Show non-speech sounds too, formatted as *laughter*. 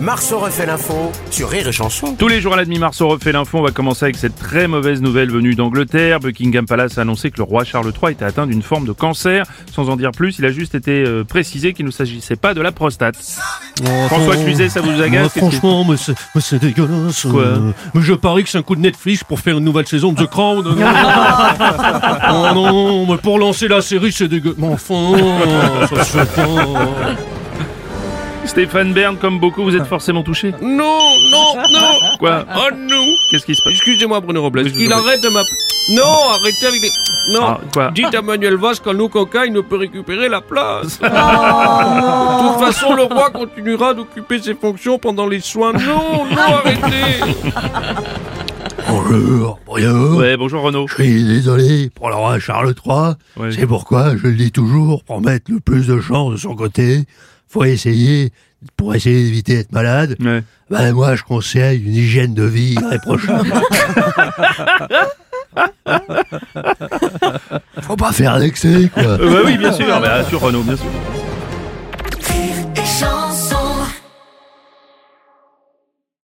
Marceau refait l'info sur Rire et Chanson. Tous les jours à la demi-mars, on refait l'info. On va commencer avec cette très mauvaise nouvelle venue d'Angleterre. Buckingham Palace a annoncé que le roi Charles III était atteint d'une forme de cancer. Sans en dire plus, il a juste été euh, précisé qu'il ne s'agissait pas de la prostate. François Cluzet, ça vous agace? Moi, que- franchement, mais c'est, mais c'est dégueulasse. Quoi? Euh, mais je parie que c'est un coup de Netflix pour faire une nouvelle saison de The Crown. Non, *laughs* oh non, mais pour lancer la série, c'est dégueulasse. Mais enfin, ça se fait pas. Stéphane Bern, comme beaucoup, vous êtes forcément touché. Non, non, non. Quoi Oh non. Qu'est-ce qui se passe Excusez-moi, Bruno Robles. Oui, je vous Qu'il arrête de m'appeler. Non, arrêtez avec les. Non. Ah, quoi Dites à Manuel Valls qu'un nous coca, il ne peut récupérer la place. De toute façon, le roi continuera d'occuper ses fonctions pendant les soins. Non, non, arrêtez. *laughs* Bonjour, Bruno. Ouais, bonjour Renaud. Je suis désolé pour le roi Charles III. Ouais. C'est pourquoi je le dis toujours, pour mettre le plus de chance de son côté, faut essayer, pour essayer d'éviter d'être malade, Ouais. ben moi je conseille une hygiène de vie irréprochable. *laughs* faut pas faire d'excès, quoi. Euh, bah oui, bien sûr, bien sûr Renaud, bien sûr.